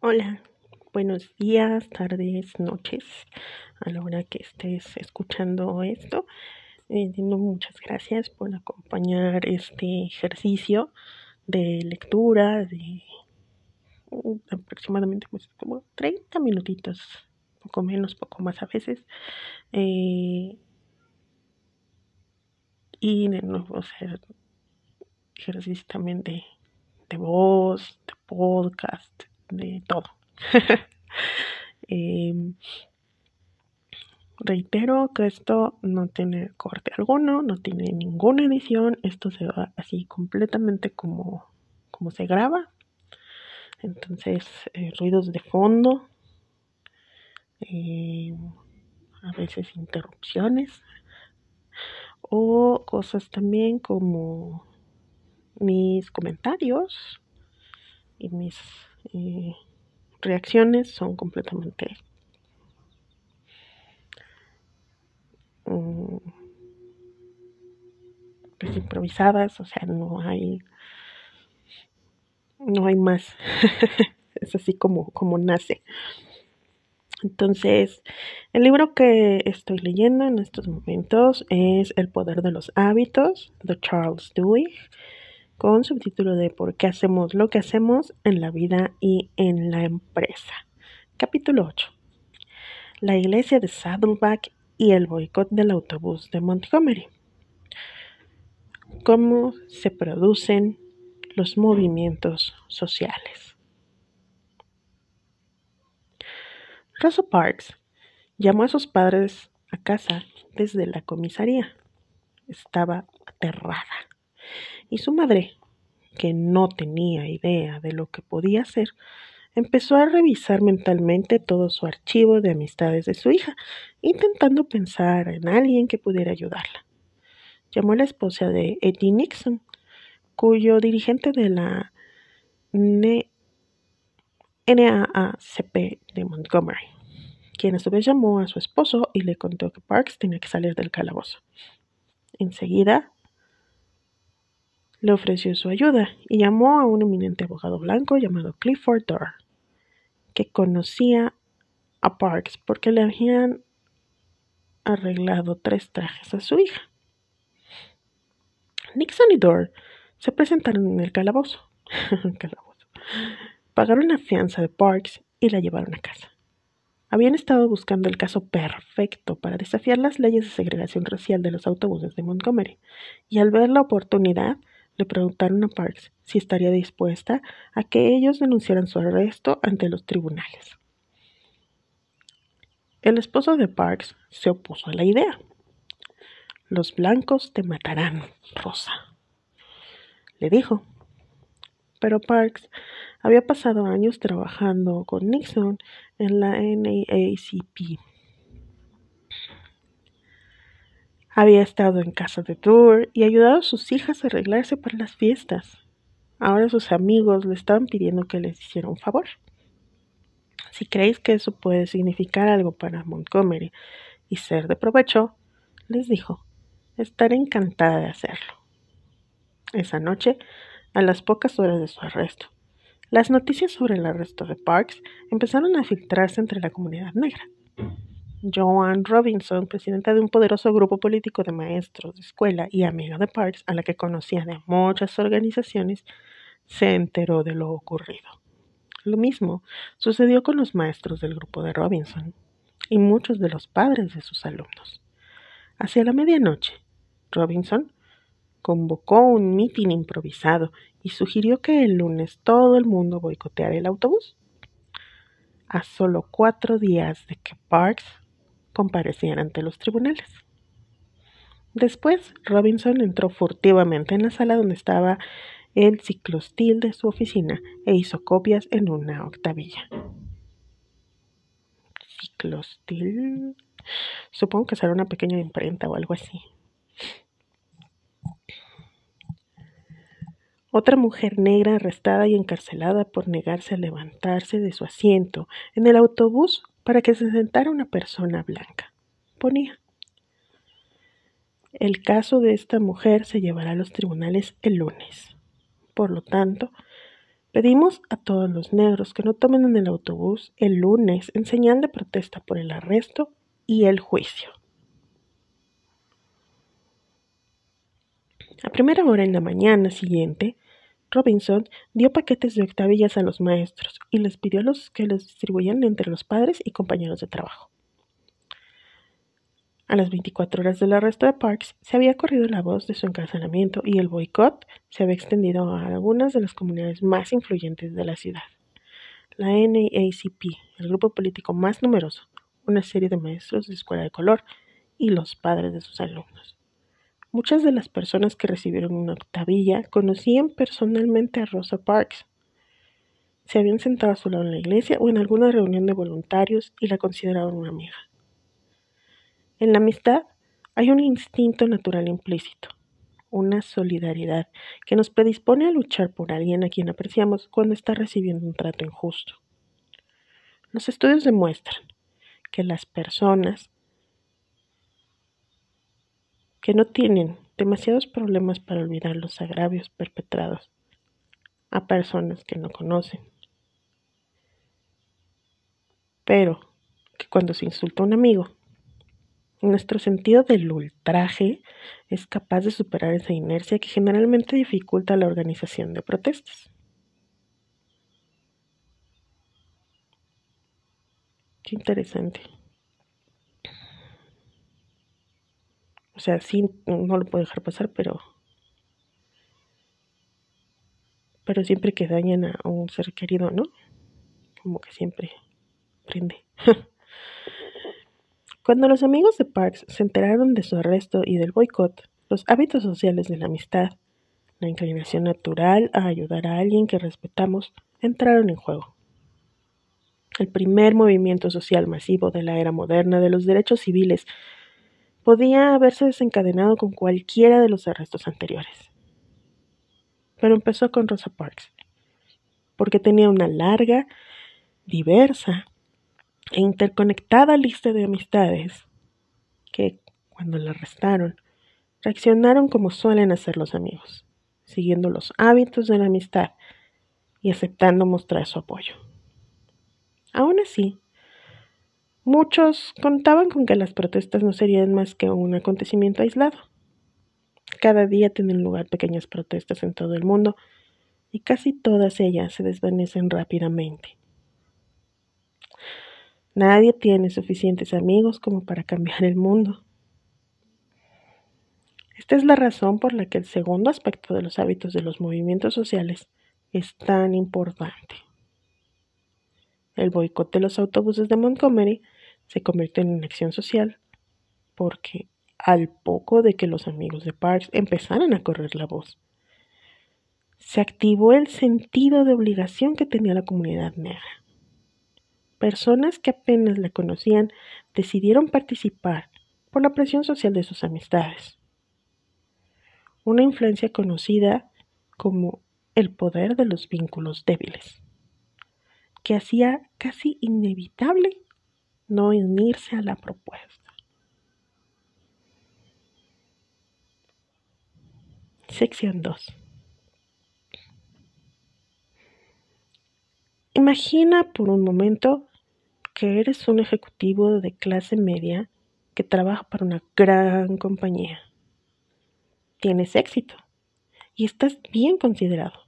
Hola, buenos días, tardes, noches, a la hora que estés escuchando esto. Eh, muchas gracias por acompañar este ejercicio de lectura de aproximadamente pues, como 30 minutitos, poco menos, poco más a veces. Eh, y de nuevo hacer ejercicio también de, de voz, de podcast, de todo. Em, reitero que esto no tiene corte alguno, no tiene ninguna edición, esto se va así completamente como, como se graba. Entonces, eh, ruidos de fondo, em, a veces interrupciones o cosas también como mis comentarios y mis reacciones son completamente mm, pues, improvisadas, o sea, no hay no hay más. es así como, como nace. Entonces, el libro que estoy leyendo en estos momentos es El poder de los hábitos de Charles Dewey con subtítulo de ¿Por qué hacemos lo que hacemos en la vida y en la empresa? Capítulo 8. La iglesia de Saddleback y el boicot del autobús de Montgomery. ¿Cómo se producen los movimientos sociales? Rosa Parks llamó a sus padres a casa desde la comisaría. Estaba aterrada y su madre, que no tenía idea de lo que podía hacer, empezó a revisar mentalmente todo su archivo de amistades de su hija, intentando pensar en alguien que pudiera ayudarla. Llamó a la esposa de Eddie Nixon, cuyo dirigente de la NAACP de Montgomery, quien a su vez llamó a su esposo y le contó que Parks tenía que salir del calabozo. Enseguida le ofreció su ayuda y llamó a un eminente abogado blanco llamado Clifford Dorr, que conocía a Parks porque le habían arreglado tres trajes a su hija. Nixon y Dorr se presentaron en el calabozo. calabozo. Pagaron la fianza de Parks y la llevaron a casa. Habían estado buscando el caso perfecto para desafiar las leyes de segregación racial de los autobuses de Montgomery, y al ver la oportunidad, le preguntaron a Parks si estaría dispuesta a que ellos denunciaran su arresto ante los tribunales. El esposo de Parks se opuso a la idea. Los blancos te matarán, Rosa, le dijo. Pero Parks había pasado años trabajando con Nixon en la NAACP Había estado en casa de Tour y ayudado a sus hijas a arreglarse para las fiestas. Ahora sus amigos le estaban pidiendo que les hiciera un favor. Si creéis que eso puede significar algo para Montgomery y ser de provecho, les dijo, estaré encantada de hacerlo. Esa noche, a las pocas horas de su arresto, las noticias sobre el arresto de Parks empezaron a filtrarse entre la comunidad negra. Joan Robinson, presidenta de un poderoso grupo político de maestros de escuela y amiga de Parks, a la que conocía de muchas organizaciones, se enteró de lo ocurrido. Lo mismo sucedió con los maestros del grupo de Robinson y muchos de los padres de sus alumnos. Hacia la medianoche, Robinson convocó un mitin improvisado y sugirió que el lunes todo el mundo boicoteara el autobús. A solo cuatro días de que Parks comparecían ante los tribunales. Después, Robinson entró furtivamente en la sala donde estaba el ciclostil de su oficina e hizo copias en una octavilla. Ciclostil. Supongo que será una pequeña imprenta o algo así. Otra mujer negra arrestada y encarcelada por negarse a levantarse de su asiento en el autobús para que se sentara una persona blanca. Ponía. El caso de esta mujer se llevará a los tribunales el lunes. Por lo tanto, Pedimos a todos los negros que no tomen en el autobús el lunes en señal de protesta por el arresto y el juicio. A primera hora en la mañana siguiente, Robinson dio paquetes de octavillas a los maestros y les pidió los que los distribuyeran entre los padres y compañeros de trabajo. A las 24 horas del arresto de Parks, se había corrido la voz de su encarcelamiento y el boicot se había extendido a algunas de las comunidades más influyentes de la ciudad. La NAACP, el grupo político más numeroso, una serie de maestros de escuela de color y los padres de sus alumnos. Muchas de las personas que recibieron una octavilla conocían personalmente a Rosa Parks. Se habían sentado a su lado en la iglesia o en alguna reunión de voluntarios y la consideraban una amiga. En la amistad hay un instinto natural implícito, una solidaridad que nos predispone a luchar por alguien a quien apreciamos cuando está recibiendo un trato injusto. Los estudios demuestran que las personas que no tienen demasiados problemas para olvidar los agravios perpetrados a personas que no conocen, pero que cuando se insulta a un amigo nuestro sentido del ultraje es capaz de superar esa inercia que generalmente dificulta la organización de protestas. Qué interesante. O sea, sí, no lo puedo dejar pasar, pero... Pero siempre que dañan a un ser querido, ¿no? Como que siempre prende. Cuando los amigos de Parks se enteraron de su arresto y del boicot, los hábitos sociales de la amistad, la inclinación natural a ayudar a alguien que respetamos, entraron en juego. El primer movimiento social masivo de la era moderna de los derechos civiles podía haberse desencadenado con cualquiera de los arrestos anteriores. Pero empezó con Rosa Parks, porque tenía una larga, diversa e interconectada lista de amistades que, cuando la arrestaron, reaccionaron como suelen hacer los amigos, siguiendo los hábitos de la amistad y aceptando mostrar su apoyo. Aún así, muchos contaban con que las protestas no serían más que un acontecimiento aislado. Cada día tienen lugar pequeñas protestas en todo el mundo y casi todas ellas se desvanecen rápidamente. Nadie tiene suficientes amigos como para cambiar el mundo. Esta es la razón por la que el segundo aspecto de los hábitos de los movimientos sociales es tan importante. El boicot de los autobuses de Montgomery se convirtió en una acción social porque al poco de que los amigos de Parks empezaran a correr la voz, se activó el sentido de obligación que tenía la comunidad negra. Personas que apenas la conocían decidieron participar por la presión social de sus amistades. Una influencia conocida como el poder de los vínculos débiles, que hacía casi inevitable no unirse a la propuesta. Sección 2. Imagina por un momento que eres un ejecutivo de clase media que trabaja para una gran compañía. Tienes éxito y estás bien considerado.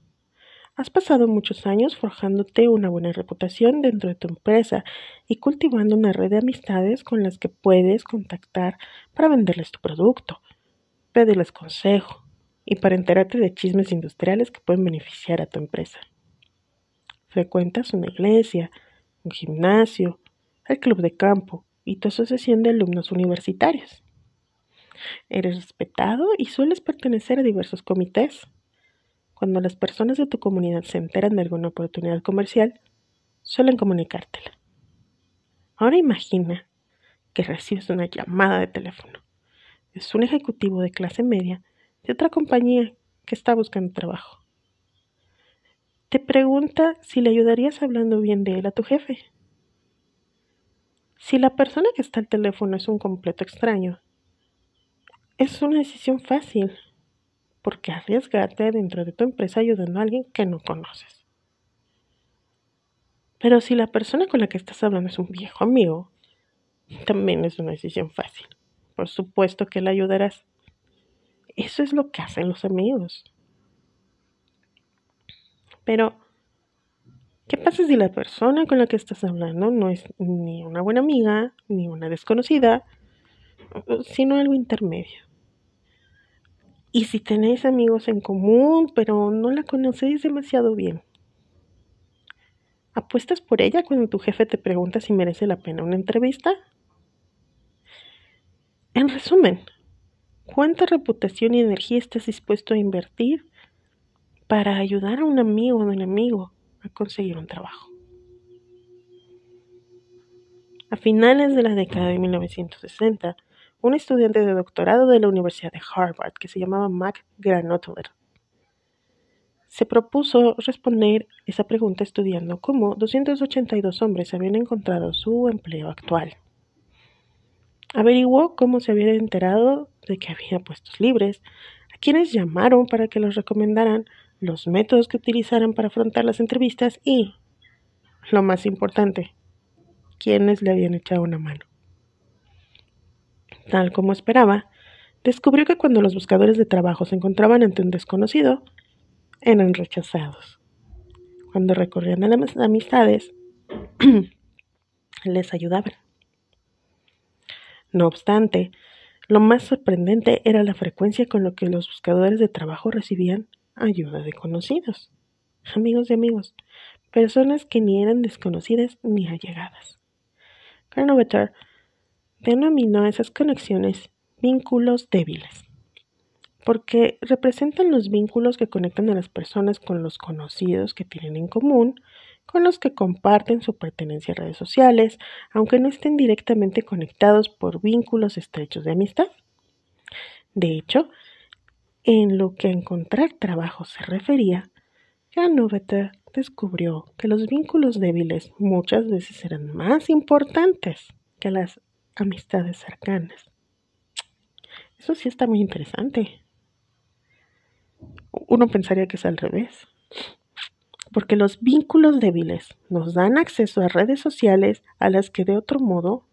Has pasado muchos años forjándote una buena reputación dentro de tu empresa y cultivando una red de amistades con las que puedes contactar para venderles tu producto, pedirles consejo y para enterarte de chismes industriales que pueden beneficiar a tu empresa. Frecuentas una iglesia, un gimnasio, el club de campo y tu asociación de alumnos universitarios. Eres respetado y sueles pertenecer a diversos comités. Cuando las personas de tu comunidad se enteran de alguna oportunidad comercial, suelen comunicártela. Ahora imagina que recibes una llamada de teléfono. Es un ejecutivo de clase media de otra compañía que está buscando trabajo. Te pregunta si le ayudarías hablando bien de él a tu jefe. Si la persona que está al teléfono es un completo extraño, es una decisión fácil, porque arriesgarte dentro de tu empresa ayudando a alguien que no conoces. Pero si la persona con la que estás hablando es un viejo amigo, también es una decisión fácil. Por supuesto que le ayudarás. Eso es lo que hacen los amigos. Pero, ¿qué pasa si la persona con la que estás hablando no es ni una buena amiga, ni una desconocida, sino algo intermedio? Y si tenéis amigos en común, pero no la conocéis demasiado bien. ¿Apuestas por ella cuando tu jefe te pregunta si merece la pena una entrevista? En resumen, ¿cuánta reputación y energía estás dispuesto a invertir para ayudar a un amigo o un amigo a conseguir un trabajo? A finales de la década de 1960, un estudiante de doctorado de la Universidad de Harvard que se llamaba Mac Granotler se propuso responder esa pregunta estudiando cómo 282 hombres habían encontrado su empleo actual. Averiguó cómo se habían enterado de que había puestos libres, a quienes llamaron para que los recomendaran, los métodos que utilizaran para afrontar las entrevistas y, lo más importante, quiénes le habían echado una mano. Tal como esperaba, descubrió que cuando los buscadores de trabajo se encontraban ante un desconocido, eran rechazados. Cuando recorrían a las amistades, les ayudaban. No obstante, lo más sorprendente era la frecuencia con lo que los buscadores de trabajo recibían ayuda de conocidos, amigos y amigos, personas que ni eran desconocidas ni allegadas. Carnovetter denominó esas conexiones vínculos débiles porque representan los vínculos que conectan a las personas con los conocidos que tienen en común, con los que comparten su pertenencia a redes sociales, aunque no estén directamente conectados por vínculos estrechos de amistad. De hecho, en lo que a encontrar trabajo se refería, Ganovetter descubrió que los vínculos débiles muchas veces eran más importantes que las amistades cercanas. Eso sí está muy interesante uno pensaría que es al revés. Porque los vínculos débiles nos dan acceso a redes sociales a las que de otro modo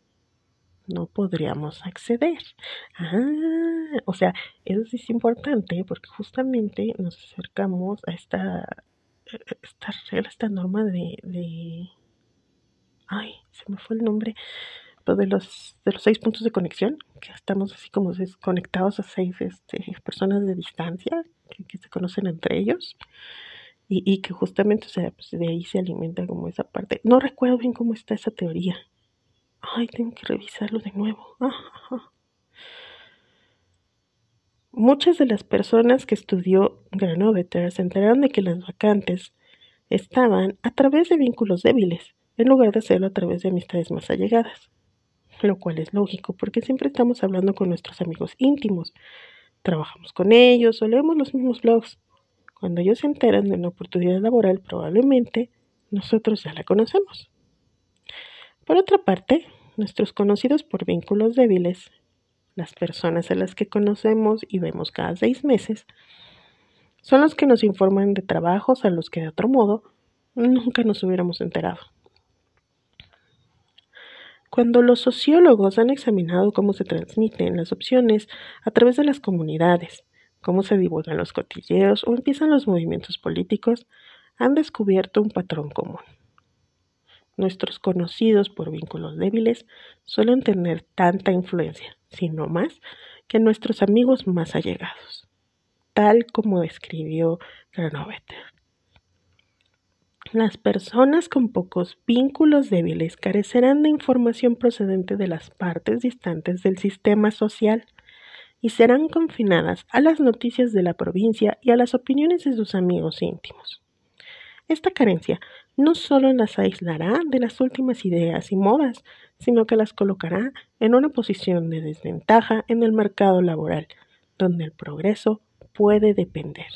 no podríamos acceder. Ah, o sea, eso sí es importante porque justamente nos acercamos a esta, esta regla, esta norma de, de... Ay, se me fue el nombre de los, de los seis puntos de conexión, que estamos así como desconectados a seis este, personas de distancia que, se conocen entre ellos y, y que justamente, o sea, pues de ahí se alimenta como esa parte. No recuerdo bien cómo está esa teoría. Ay, tengo que revisarlo de nuevo. Muchas de las personas que estudió Granovetter se enteraron de que las vacantes estaban a través de vínculos débiles, en lugar de hacerlo a través de amistades más allegadas lo cual es lógico porque siempre estamos hablando con nuestros amigos íntimos, trabajamos con ellos o leemos los mismos blogs. Cuando ellos se enteran de una oportunidad laboral, probablemente nosotros ya la conocemos. Por otra parte, nuestros conocidos por vínculos débiles, las personas a las que conocemos y vemos cada seis meses, son los que nos informan de trabajos a los que de otro modo nunca nos hubiéramos enterado. Cuando los sociólogos han examinado cómo se transmiten las opciones a través de las comunidades, cómo se divulgan los cotilleos o empiezan los movimientos políticos, han descubierto un patrón común. Nuestros conocidos por vínculos débiles suelen tener tanta influencia, si no más, que nuestros amigos más allegados, tal como describió Granovetter. Las personas con pocos vínculos débiles carecerán de información procedente de las partes distantes del sistema social y serán confinadas a las noticias de la provincia y a las opiniones de sus amigos íntimos. Esta carencia no solo las aislará de las últimas ideas y modas, sino que las colocará en una posición de desventaja en el mercado laboral, donde el progreso puede depender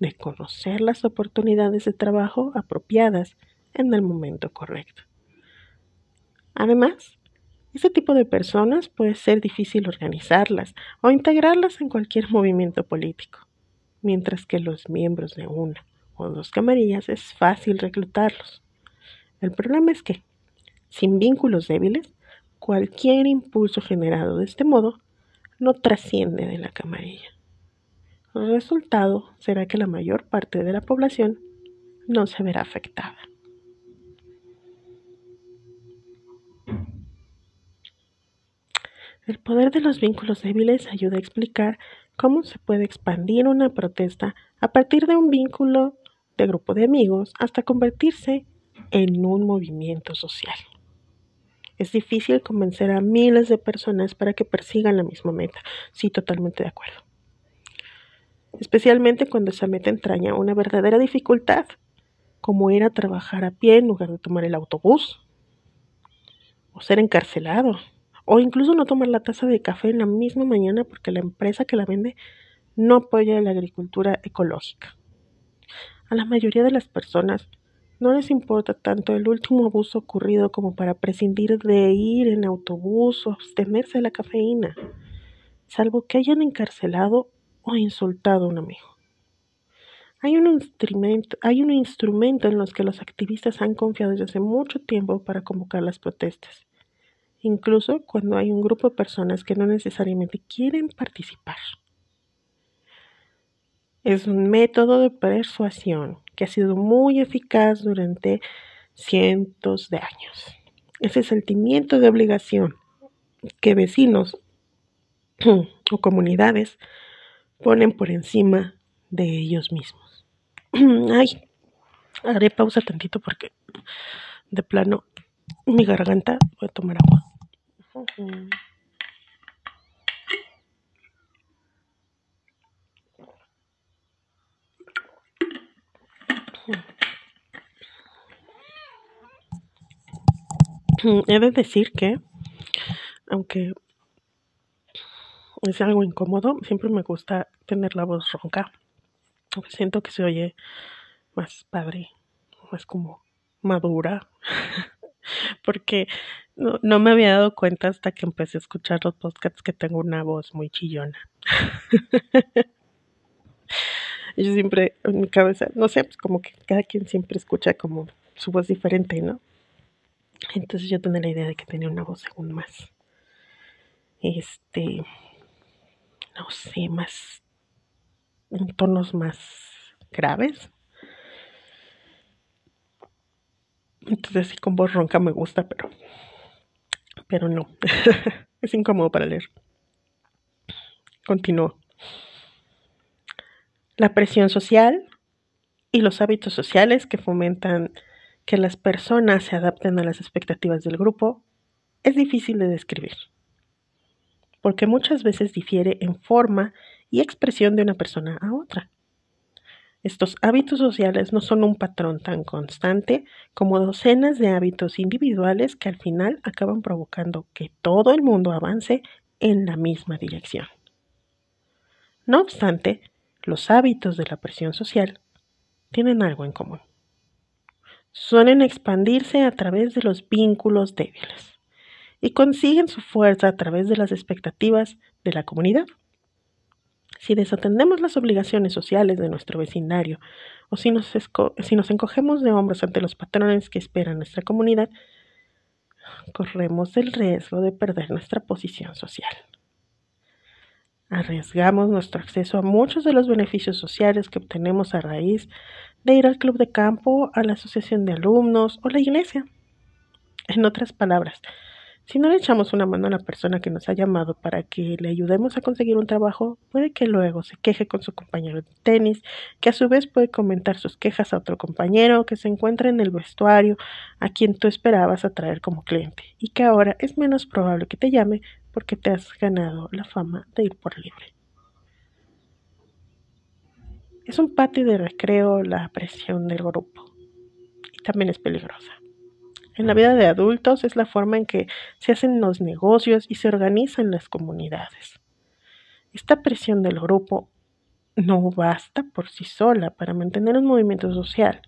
de conocer las oportunidades de trabajo apropiadas en el momento correcto. Además, este tipo de personas puede ser difícil organizarlas o integrarlas en cualquier movimiento político, mientras que los miembros de una o dos camarillas es fácil reclutarlos. El problema es que, sin vínculos débiles, cualquier impulso generado de este modo no trasciende de la camarilla. El resultado será que la mayor parte de la población no se verá afectada. El poder de los vínculos débiles ayuda a explicar cómo se puede expandir una protesta a partir de un vínculo de grupo de amigos hasta convertirse en un movimiento social. Es difícil convencer a miles de personas para que persigan la misma meta. Sí, totalmente de acuerdo. Especialmente cuando esa meta entraña una verdadera dificultad, como ir a trabajar a pie en lugar de tomar el autobús, o ser encarcelado, o incluso no tomar la taza de café en la misma mañana porque la empresa que la vende no apoya la agricultura ecológica. A la mayoría de las personas no les importa tanto el último abuso ocurrido como para prescindir de ir en autobús o abstenerse de la cafeína, salvo que hayan encarcelado insultado a un amigo. Hay un, instrumento, hay un instrumento en los que los activistas han confiado desde hace mucho tiempo para convocar las protestas, incluso cuando hay un grupo de personas que no necesariamente quieren participar. Es un método de persuasión que ha sido muy eficaz durante cientos de años. Ese sentimiento de obligación que vecinos o comunidades ponen por encima de ellos mismos. Ay, haré pausa tantito porque de plano mi garganta voy a tomar agua. He de decir que, aunque es algo incómodo, siempre me gusta tener la voz ronca. Siento que se oye más padre, más como madura. Porque no, no, me había dado cuenta hasta que empecé a escuchar los podcasts que tengo una voz muy chillona. Yo siempre, en mi cabeza, no sé, pues como que cada quien siempre escucha como su voz diferente, ¿no? Entonces yo tenía la idea de que tenía una voz aún más, este, no sé, más, en tonos más graves. Entonces sí, con voz ronca me gusta, pero, pero no, es incómodo para leer. Continúo. La presión social y los hábitos sociales que fomentan que las personas se adapten a las expectativas del grupo es difícil de describir, porque muchas veces difiere en forma y expresión de una persona a otra. Estos hábitos sociales no son un patrón tan constante como docenas de hábitos individuales que al final acaban provocando que todo el mundo avance en la misma dirección. No obstante, los hábitos de la presión social tienen algo en común. Suelen expandirse a través de los vínculos débiles y consiguen su fuerza a través de las expectativas de la comunidad. Si desatendemos las obligaciones sociales de nuestro vecindario o si nos, encogemos de hombros ante los patrones que espera nuestra comunidad, corremos el riesgo de perder nuestra posición social. Arriesgamos nuestro acceso a muchos de los beneficios sociales que obtenemos a raíz de ir al club de campo, a la asociación de alumnos o la iglesia. En otras palabras, si no le echamos una mano a la persona que nos ha llamado para que le ayudemos a conseguir un trabajo, puede que luego se queje con su compañero de tenis, que a su vez puede comentar sus quejas a otro compañero que se encuentra en el vestuario, a quien tú esperabas atraer como cliente, y que ahora es menos probable que te llame porque te has ganado la fama de ir por libre. Es un patio de recreo la presión del grupo y también es peligrosa. En la vida de adultos es la forma en que se hacen los negocios y se organizan las comunidades. Esta presión del grupo no basta por sí sola para mantener un movimiento social,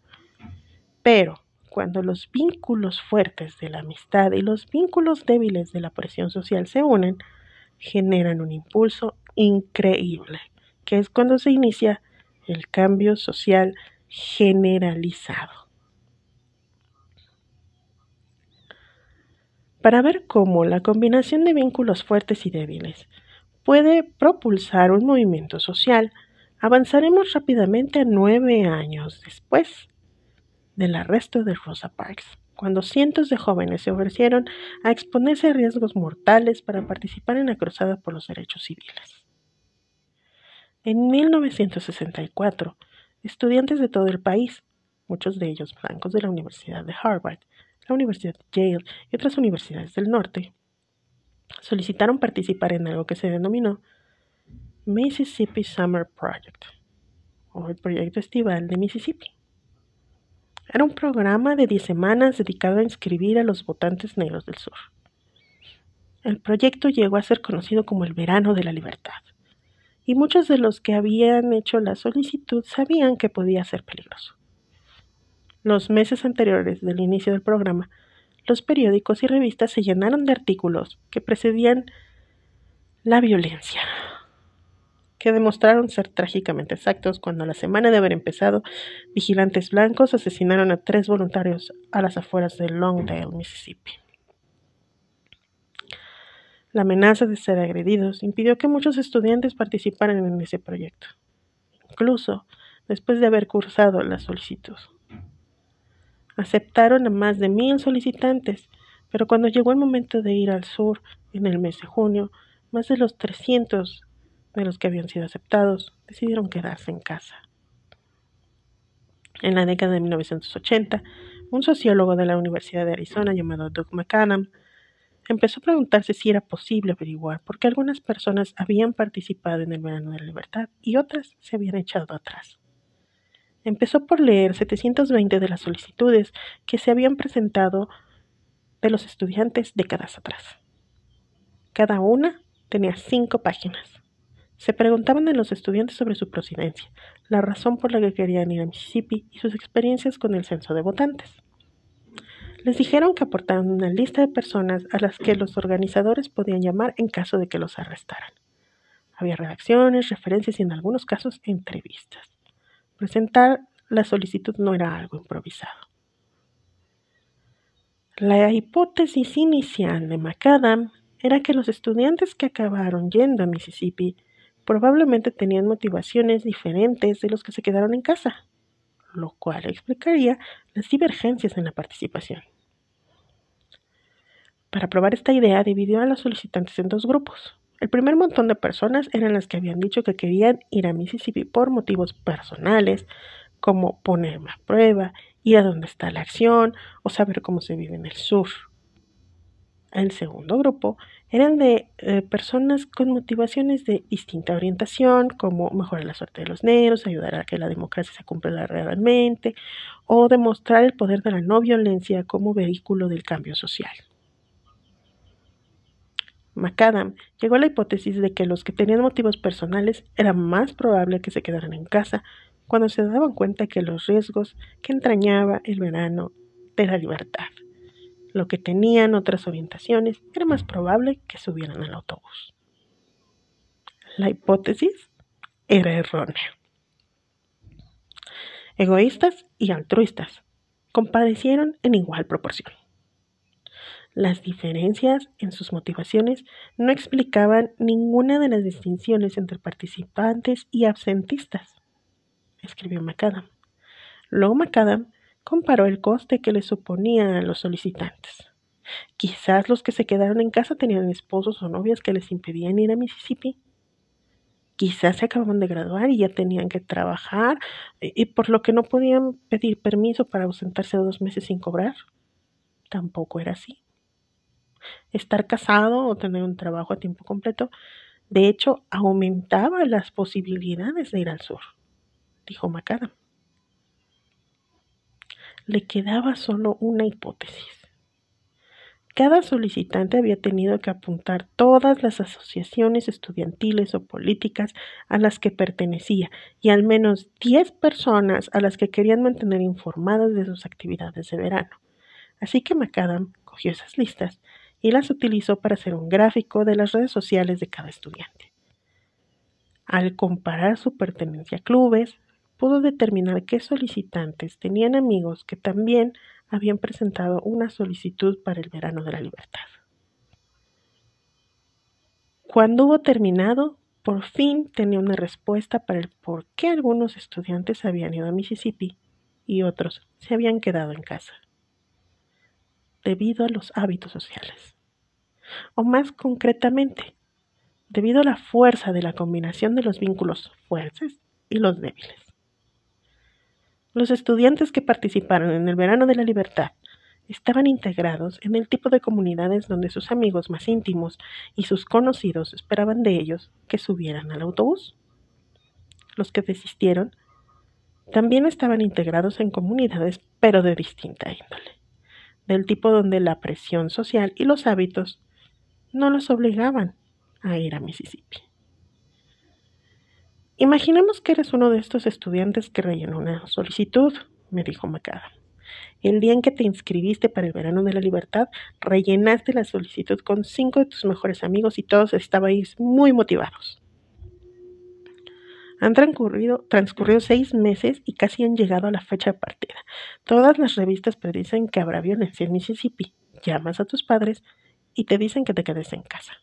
pero cuando los vínculos fuertes de la amistad y los vínculos débiles de la presión social se unen, generan un impulso increíble, que es cuando se inicia el cambio social generalizado. Para ver cómo la combinación de vínculos fuertes y débiles puede propulsar un movimiento social, avanzaremos rápidamente a nueve años después del arresto de Rosa Parks, cuando cientos de jóvenes se ofrecieron a exponerse a riesgos mortales para participar en la cruzada por los derechos civiles. En 1964, estudiantes de todo el país, muchos de ellos blancos de la Universidad de Harvard, la Universidad de Yale y otras universidades del norte, solicitaron participar en algo que se denominó Mississippi Summer Project, o el proyecto estival de Mississippi. Era un programa de 10 semanas dedicado a inscribir a los votantes negros del sur. El proyecto llegó a ser conocido como el Verano de la Libertad, y muchos de los que habían hecho la solicitud sabían que podía ser peligroso. Los meses anteriores del inicio del programa, los periódicos y revistas se llenaron de artículos que precedían la violencia, que demostraron ser trágicamente exactos cuando la semana de haber empezado, vigilantes blancos asesinaron a tres voluntarios a las afueras de Longdale, Mississippi. La amenaza de ser agredidos impidió que muchos estudiantes participaran en ese proyecto, incluso después de haber cursado la solicitud. Aceptaron a más de mil solicitantes, pero cuando llegó el momento de ir al sur en el mes de junio, más de los 300 de los que habían sido aceptados decidieron quedarse en casa. En la década de 1980, un sociólogo de la Universidad de Arizona llamado Doug McCann empezó a preguntarse si era posible averiguar por qué algunas personas habían participado en el verano de la libertad y otras se habían echado atrás. Empezó por leer 720 de las solicitudes que se habían presentado de los estudiantes décadas atrás. Cada una tenía cinco páginas. Se preguntaban a los estudiantes sobre su procedencia, la razón por la que querían ir a Mississippi y sus experiencias con el censo de votantes. Les dijeron que aportaran una lista de personas a las que los organizadores podían llamar en caso de que los arrestaran. Había redacciones, referencias y en algunos casos entrevistas. Presentar la solicitud no era algo improvisado. La hipótesis inicial de McAdam era que los estudiantes que acabaron yendo a Mississippi probablemente tenían motivaciones diferentes de los que se quedaron en casa, lo cual explicaría las divergencias en la participación. Para probar esta idea, dividió a los solicitantes en dos grupos. El primer montón de personas eran las que habían dicho que querían ir a Mississippi por motivos personales, como ponerme a prueba, ir a dónde está la acción o saber cómo se vive en el sur. El segundo grupo eran de eh, personas con motivaciones de distinta orientación, como mejorar la suerte de los negros, ayudar a que la democracia se cumpla realmente, o demostrar el poder de la no violencia como vehículo del cambio social. McAdam llegó a la hipótesis de que los que tenían motivos personales era más probable que se quedaran en casa cuando se daban cuenta que los riesgos que entrañaba el verano de la libertad lo que tenían otras orientaciones, era más probable que subieran al autobús. La hipótesis era errónea. Egoístas y altruistas compadecieron en igual proporción. Las diferencias en sus motivaciones no explicaban ninguna de las distinciones entre participantes y absentistas, escribió McAdam. Luego McAdam comparó el coste que le suponía a los solicitantes. Quizás los que se quedaron en casa tenían esposos o novias que les impedían ir a Mississippi. Quizás se acababan de graduar y ya tenían que trabajar y por lo que no podían pedir permiso para ausentarse dos meses sin cobrar. Tampoco era así. Estar casado o tener un trabajo a tiempo completo, de hecho, aumentaba las posibilidades de ir al sur, dijo Macadam le quedaba solo una hipótesis. Cada solicitante había tenido que apuntar todas las asociaciones estudiantiles o políticas a las que pertenecía y al menos 10 personas a las que querían mantener informadas de sus actividades de verano. Así que Macadam cogió esas listas y las utilizó para hacer un gráfico de las redes sociales de cada estudiante. Al comparar su pertenencia a clubes, pudo determinar qué solicitantes tenían amigos que también habían presentado una solicitud para el verano de la libertad. Cuando hubo terminado, por fin tenía una respuesta para el por qué algunos estudiantes habían ido a Mississippi y otros se habían quedado en casa. Debido a los hábitos sociales. O más concretamente, debido a la fuerza de la combinación de los vínculos fuertes y los débiles. Los estudiantes que participaron en el verano de la libertad estaban integrados en el tipo de comunidades donde sus amigos más íntimos y sus conocidos esperaban de ellos que subieran al autobús. Los que desistieron también estaban integrados en comunidades, pero de distinta índole, del tipo donde la presión social y los hábitos no los obligaban a ir a Mississippi. Imaginemos que eres uno de estos estudiantes que rellenó una solicitud, me dijo Macada. El día en que te inscribiste para el verano de la libertad, rellenaste la solicitud con cinco de tus mejores amigos y todos estabais muy motivados. Han transcurrido, seis meses y casi han llegado a la fecha de partida. Todas las revistas predicen que habrá violencia en Mississippi. Llamas a tus padres y te dicen que te quedes en casa.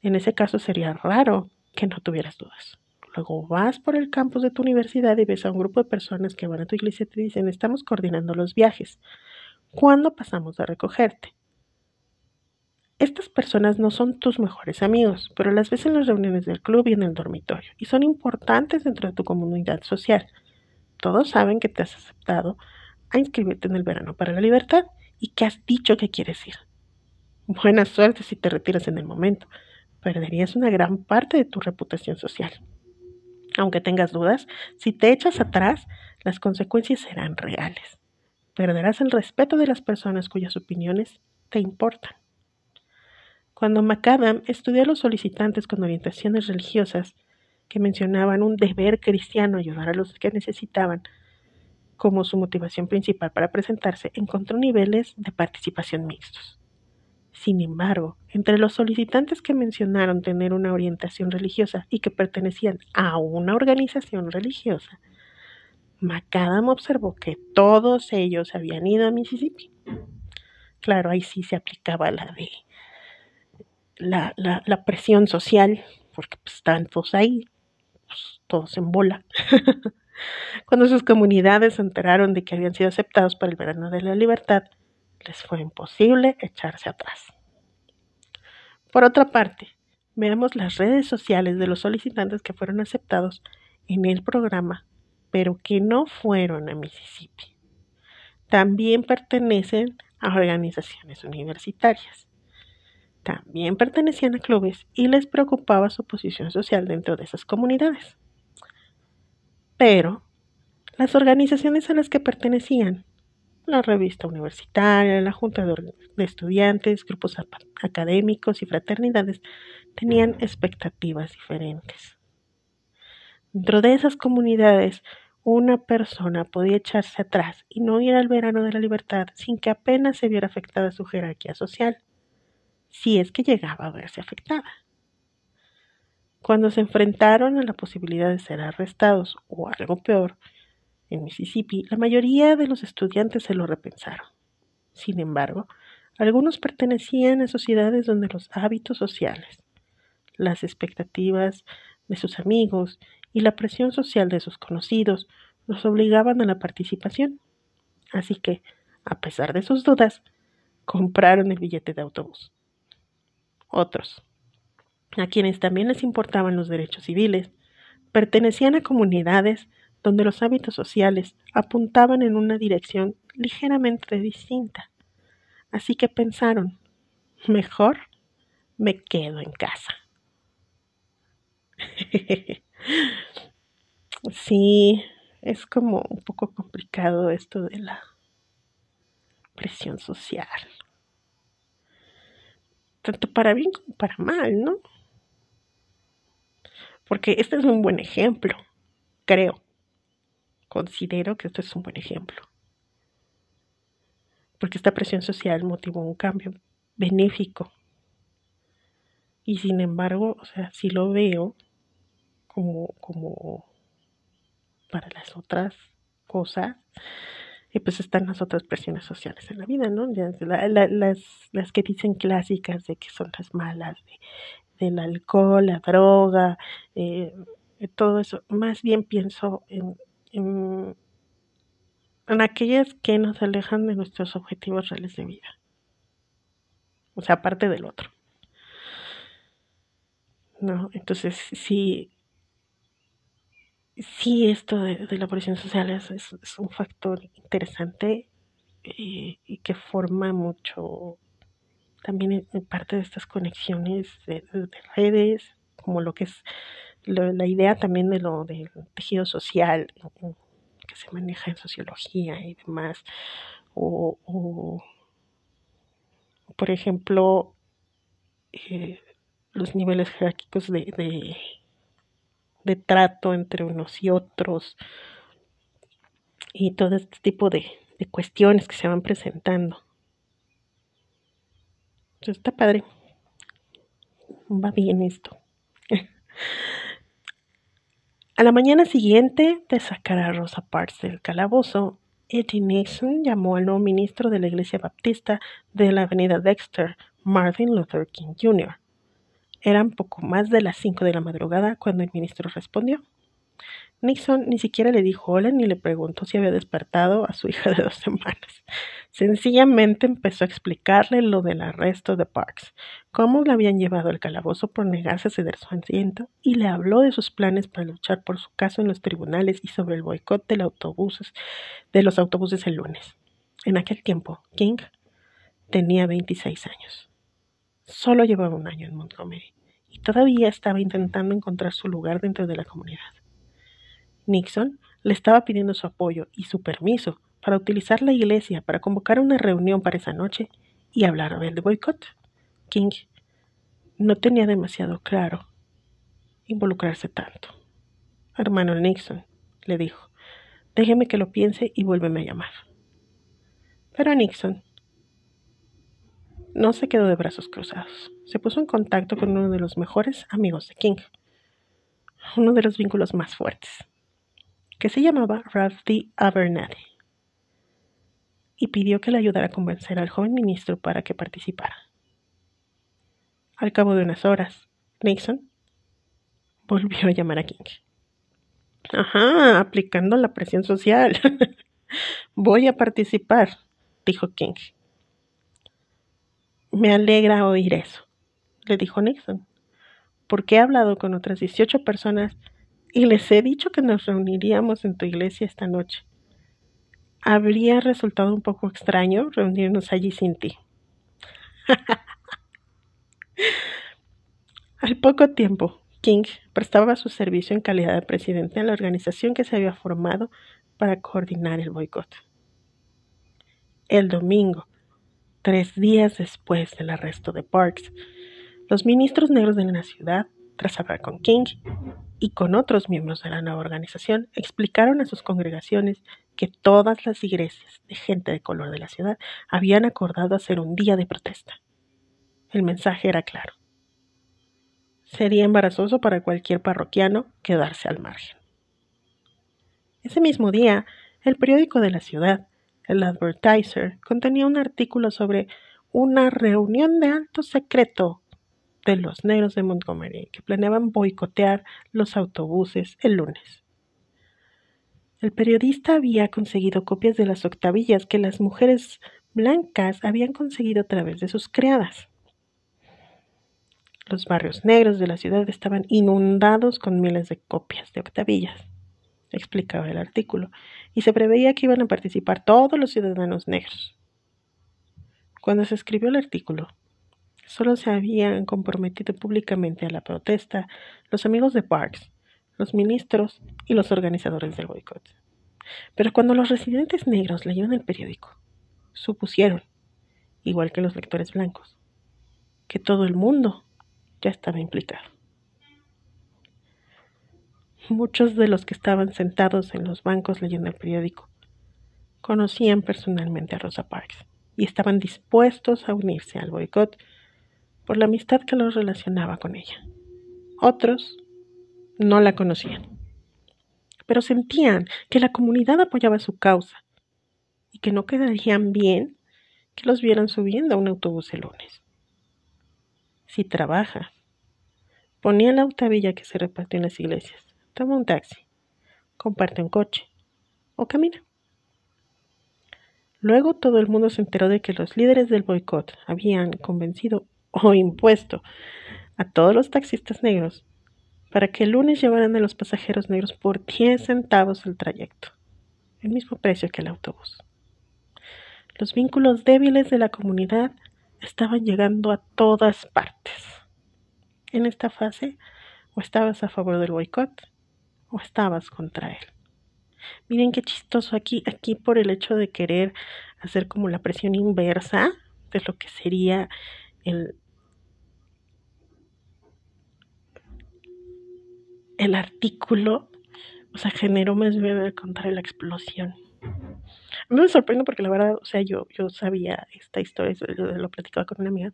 En ese caso sería raro que no tuvieras dudas. Luego vas por el campus de tu universidad y ves a un grupo de personas que van a tu iglesia y te dicen, estamos coordinando los viajes. ¿Cuándo pasamos a recogerte? Estas personas no son tus mejores amigos, pero las ves en las reuniones del club y en el dormitorio, y son importantes dentro de tu comunidad social. Todos saben que te has aceptado a inscribirte en el verano para la libertad y que has dicho que quieres ir. Buena suerte si te retiras en el momento. Perderías una gran parte de tu reputación social. Aunque tengas dudas, si te echas atrás, las consecuencias serán reales. Perderás el respeto de las personas cuyas opiniones te importan. Cuando Macadam estudió a los solicitantes con orientaciones religiosas que mencionaban un deber cristiano ayudar a los que necesitaban como su motivación principal para presentarse, encontró niveles de participación mixtos. Sin embargo, entre los solicitantes que mencionaron tener una orientación religiosa y que pertenecían a una organización religiosa, Macadam observó que todos ellos habían ido a Mississippi. Claro, ahí sí se aplicaba la de la, la, presión social, porque pues, estaban todos ahí, pues, todos en bola. Cuando sus comunidades se enteraron de que habían sido aceptados para el verano de la libertad, les fue imposible echarse atrás. Por otra parte, veamos las redes sociales de los solicitantes que fueron aceptados en el programa, pero que no fueron a Mississippi. También pertenecen a organizaciones universitarias. También pertenecían a clubes y les preocupaba su posición social dentro de esas comunidades. Pero las organizaciones a las que pertenecían la revista universitaria, la junta de, estudiantes, grupos académicos y fraternidades tenían expectativas diferentes. Dentro de esas comunidades, una persona podía echarse atrás y no ir al verano de la libertad sin que apenas se viera afectada su jerarquía social, si es que llegaba a verse afectada. Cuando se enfrentaron a la posibilidad de ser arrestados o algo peor, en Mississippi, la mayoría de los estudiantes se lo repensaron. Sin embargo, algunos pertenecían a sociedades donde los hábitos sociales, las expectativas de sus amigos y la presión social de sus conocidos los obligaban a la participación. Así que, a pesar de sus dudas, compraron el billete de autobús. Otros, a quienes también les importaban los derechos civiles, pertenecían a comunidades donde los hábitos sociales apuntaban en una dirección ligeramente distinta. Así que pensaron, mejor me quedo en casa. sí, es como un poco complicado esto de la presión social. Tanto para bien como para mal, ¿no? Porque este es un buen ejemplo, creo. Considero que esto es un buen ejemplo. Porque esta presión social motivó un cambio benéfico. Y sin embargo, o sea, si lo veo como, como para las otras cosas, y pues están las otras presiones sociales en la vida, ¿no? las, las que dicen clásicas de que son las malas, del alcohol, la droga, eh, todo eso. Más bien pienso en, en, en aquellas que nos alejan de nuestros objetivos reales de vida. O sea, aparte del otro. ¿no? Entonces, sí, sí esto de, la presión social es, es, un factor interesante eh, y que forma mucho también parte de estas conexiones de, redes, como lo que es la idea también de lo del tejido social que se maneja en sociología y demás, o, por ejemplo, eh, los niveles jerárquicos de, de, trato entre unos y otros y todo este tipo de, de cuestiones que se van presentando. Entonces está padre. Va bien esto. a la mañana siguiente de sacar a Rosa Parks del calabozo, Eddie Nixon llamó al nuevo ministro de la Iglesia Baptista de la Avenida Dexter, Martin Luther King Jr., eran poco más de las cinco de la madrugada cuando el ministro respondió. Nixon ni siquiera le dijo hola ni le preguntó si había despertado a su hija de dos semanas. Sencillamente empezó a explicarle lo del arresto de Parks, cómo le habían llevado al calabozo por negarse a ceder su asiento, y le habló de sus planes para luchar por su caso en los tribunales y sobre el boicot de, de los autobuses el lunes. En aquel tiempo, King tenía 26 años. Solo llevaba un año en Montgomery y todavía estaba intentando encontrar su lugar dentro de la comunidad. Nixon le estaba pidiendo su apoyo y su permiso para utilizar la iglesia para convocar una reunión para esa noche y hablar del boicot. King no tenía demasiado claro involucrarse tanto. Hermano Nixon, le dijo, déjeme que lo piense y vuélveme a llamar. Pero Nixon no se quedó de brazos cruzados. Se puso en contacto con uno de los mejores amigos de King, uno de los vínculos más fuertes, que se llamaba Ralph D. Abernathy, y pidió que le ayudara a convencer al joven ministro para que participara. Al cabo de unas horas, Nixon volvió a llamar a King. Ajá, aplicando la presión social. Voy a participar, dijo King. Me alegra oír eso, le dijo Nixon, porque he hablado con otras 18 personas y les he dicho que nos reuniríamos en tu iglesia esta noche. Habría resultado un poco extraño reunirnos allí sin ti. Al poco tiempo, King prestaba su servicio en calidad de presidente en la organización que se había formado para coordinar el boicot. El domingo, Tres días después del arresto de Parks, los ministros negros de la ciudad, tras hablar con King y con otros miembros de la nueva organización, explicaron a sus congregaciones que todas las iglesias de gente de color de la ciudad habían acordado hacer un día de protesta. El mensaje era claro. Sería embarazoso para cualquier parroquiano quedarse al margen. Ese mismo día, el periódico de la ciudad el Advertiser contenía un artículo sobre una reunión de alto secreto de los negros de Montgomery que planeaban boicotear los autobuses el lunes. El periodista había conseguido copias de las octavillas que las mujeres blancas habían conseguido a través de sus criadas. Los barrios negros de la ciudad estaban inundados con miles de copias de octavillas explicaba el artículo, y se preveía que iban a participar todos los ciudadanos negros. Cuando se escribió el artículo, solo se habían comprometido públicamente a la protesta los amigos de Parks, los ministros y los organizadores del boicot. Pero cuando los residentes negros leyeron el periódico, supusieron, igual que los lectores blancos, que todo el mundo ya estaba implicado. Muchos de los que estaban sentados en los bancos leyendo el periódico conocían personalmente a Rosa Parks y estaban dispuestos a unirse al boicot por la amistad que los relacionaba con ella. Otros no la conocían, pero sentían que la comunidad apoyaba su causa y que no quedarían bien que los vieran subiendo a un autobús el lunes. Si trabajas Ponía la octavilla que se repartió en las iglesias. Toma un taxi. Comparte un coche. O camina. Luego todo el mundo se enteró de que los líderes del boicot habían convencido o impuesto a todos los taxistas negros para que el lunes llevaran a los pasajeros negros por 10 centavos el trayecto, el mismo precio que el autobús. Los vínculos débiles de la comunidad estaban llegando a todas partes. En esta fase, o estabas a favor del boicot o estabas contra él. Miren qué chistoso aquí, aquí por el hecho de querer hacer como la presión inversa de lo que sería el, el artículo, o sea, generó más bien contra la explosión. Me sorprende porque la verdad, o sea, yo, yo sabía esta historia, lo platicaba con una amiga.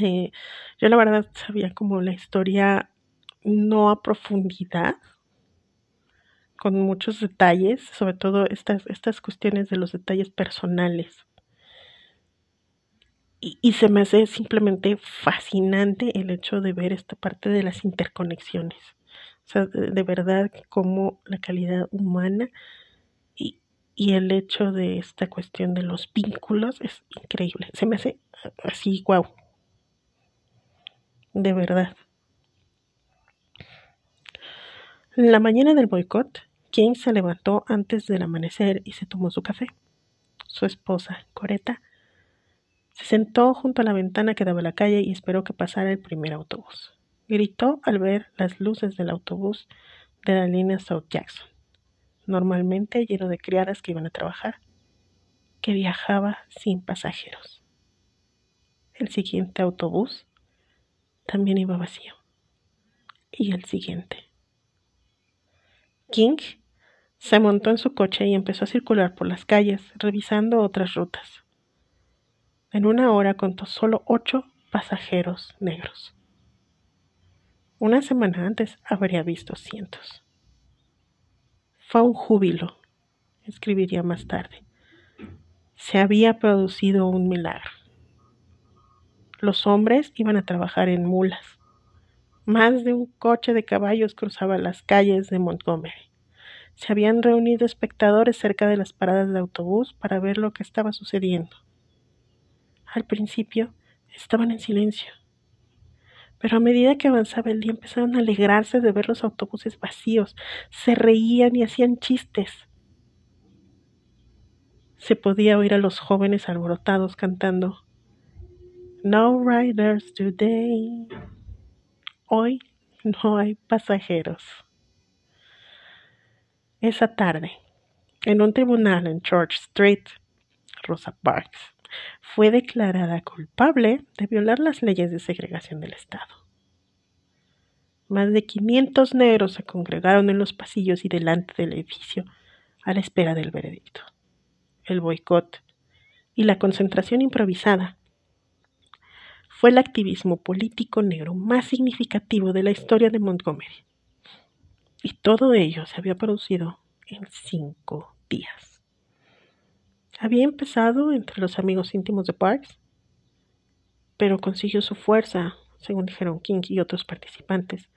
Eh, yo la verdad sabía como la historia no a profundidad, con muchos detalles, sobre todo estas, estas cuestiones de los detalles personales. Y, se me hace simplemente fascinante el hecho de ver esta parte de las interconexiones. O sea, de, de verdad como la calidad humana y, y el hecho de esta cuestión de los vínculos es increíble. Se me hace así, wow. De verdad. La mañana del boicot, King se levantó antes del amanecer y se tomó su café. Su esposa, Coreta, se sentó junto a la ventana que daba a la calle y esperó que pasara el primer autobús. Gritó al ver las luces del autobús de la línea South Jackson normalmente lleno de criadas que iban a trabajar, que viajaba sin pasajeros. El siguiente autobús también iba vacío. Y el siguiente. King se montó en su coche y empezó a circular por las calles, revisando otras rutas. En una hora contó solo ocho pasajeros negros. Una semana antes habría visto cientos. Fue un júbilo, escribiría más tarde. Se había producido un milagro. Los hombres iban a trabajar en mulas. Más de un coche de caballos cruzaba las calles de Montgomery. Se habían reunido espectadores cerca de las paradas de autobús para ver lo que estaba sucediendo. Al principio estaban en silencio pero a medida que avanzaba el día empezaron a alegrarse de ver los autobuses vacíos, se reían y hacían chistes. Se podía oír a los jóvenes alborotados cantando No riders today. Hoy no hay pasajeros. Esa tarde, en un tribunal en George Street, Rosa Parks fue declarada culpable de violar las leyes de segregación del Estado. Más de 500 negros se congregaron en los pasillos y delante del edificio a la espera del veredicto. El boicot y la concentración improvisada fue el activismo político negro más significativo de la historia de Montgomery. Y todo ello se había producido en cinco días. Había empezado entre los amigos íntimos de Parks, pero consiguió su fuerza, según dijeron King y otros participantes,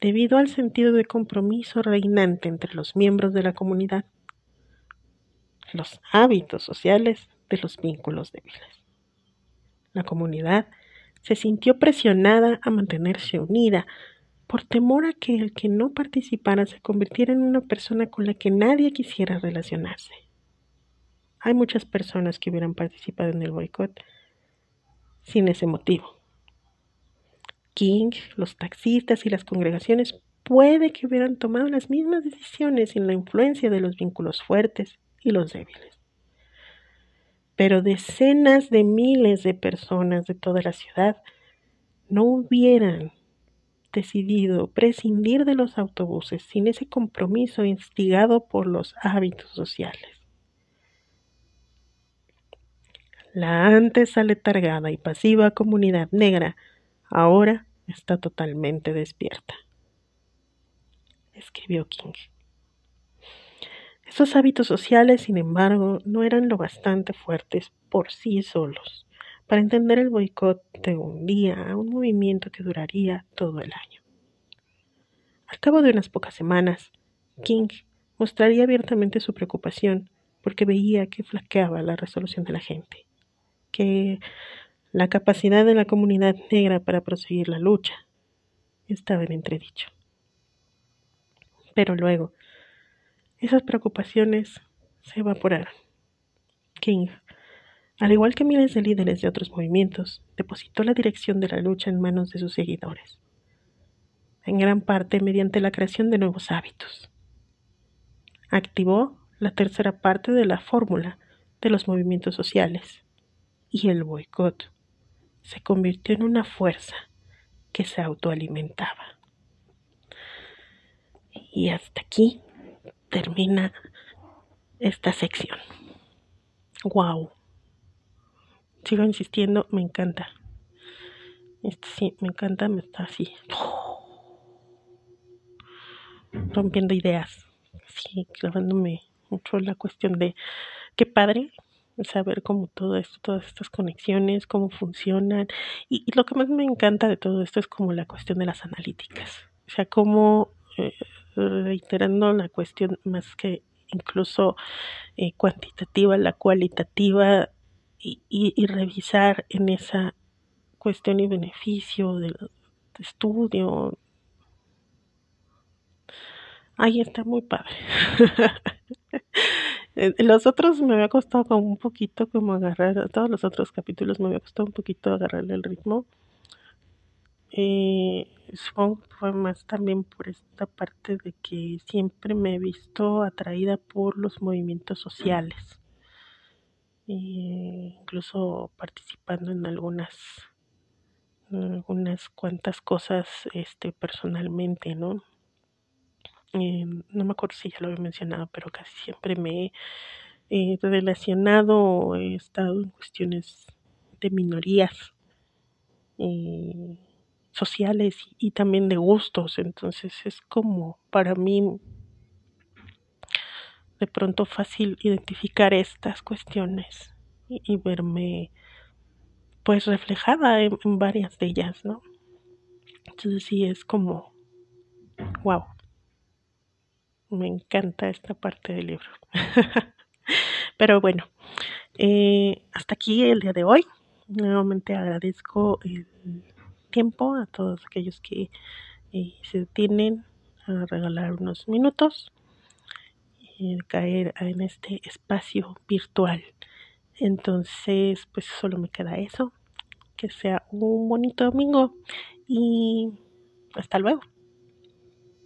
debido al sentido de compromiso reinante entre los miembros de la comunidad, los hábitos sociales de los vínculos débiles. La comunidad se sintió presionada a mantenerse unida por temor a que el que no participara se convirtiera en una persona con la que nadie quisiera relacionarse. Hay muchas personas que hubieran participado en el boicot sin ese motivo. King, los taxistas y las congregaciones puede que hubieran tomado las mismas decisiones sin la influencia de los vínculos fuertes y los débiles. Pero decenas de miles de personas de toda la ciudad no hubieran decidido prescindir de los autobuses sin ese compromiso instigado por los hábitos sociales. La antes aletargada y pasiva comunidad negra ahora está totalmente despierta. Escribió King. Esos hábitos sociales, sin embargo, no eran lo bastante fuertes por sí solos para entender el boicot de un día a un movimiento que duraría todo el año. Al cabo de unas pocas semanas, King mostraría abiertamente su preocupación porque veía que flaqueaba la resolución de la gente, que la capacidad de la comunidad negra para proseguir la lucha estaba en entredicho. Pero luego, esas preocupaciones se evaporaron. King, al igual que miles de líderes de otros movimientos, depositó la dirección de la lucha en manos de sus seguidores, en gran parte mediante la creación de nuevos hábitos. Activó la tercera parte de la fórmula de los movimientos sociales y el boicot se convirtió en una fuerza que se autoalimentaba. Y hasta aquí termina esta sección. Wow. Sigo insistiendo, me encanta. Este sí, me encanta, me está así. Rompiendo ideas. Sí, clavándome mucho la cuestión de qué padre saber cómo todo esto, todas estas conexiones, cómo funcionan. Y, lo que más me encanta de todo esto es como la cuestión de las analíticas. O sea, cómo, eh, reiterando la cuestión más que incluso eh, cuantitativa, la cualitativa, y, y, revisar en esa cuestión y beneficio del estudio. Ahí está muy padre. Eh, los otros me había costado como un poquito como agarrar, todos los otros capítulos me había costado un poquito agarrarle el ritmo. Eh, fue más también por esta parte de que siempre me he visto atraída por los movimientos sociales. Eh, incluso participando en algunas algunas cuantas cosas este personalmente, ¿no? Eh, no me acuerdo si ya lo había mencionado, pero casi siempre me he relacionado o he estado en cuestiones de minorías eh, sociales y, también de gustos. Entonces es como para mí de pronto fácil identificar estas cuestiones y, verme pues reflejada en, varias de ellas, ¿no? Entonces sí es como, wow me encanta esta parte del libro. Pero bueno, eh, hasta aquí el día de hoy. Nuevamente agradezco el tiempo a todos aquellos que eh, se detienen a regalar unos minutos caer en este espacio virtual. Entonces, pues solo me queda eso. Que sea un bonito domingo y hasta luego.